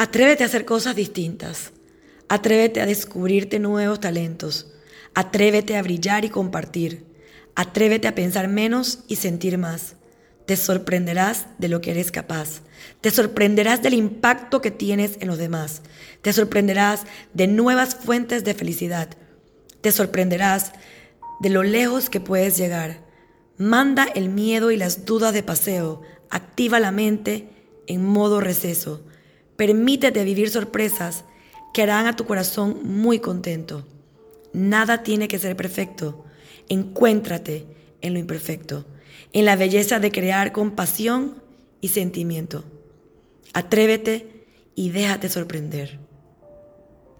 Atrévete a hacer cosas distintas. Atrévete a descubrirte nuevos talentos. Atrévete a brillar y compartir. Atrévete a pensar menos y sentir más. Te sorprenderás de lo que eres capaz. Te sorprenderás del impacto que tienes en los demás. Te sorprenderás de nuevas fuentes de felicidad. Te sorprenderás de lo lejos que puedes llegar. Manda el miedo y las dudas de paseo. Activa la mente en modo receso. Permítete vivir sorpresas que harán a tu corazón muy contento. Nada tiene que ser perfecto. Encuéntrate en lo imperfecto, en la belleza de crear compasión y sentimiento. Atrévete y déjate sorprender.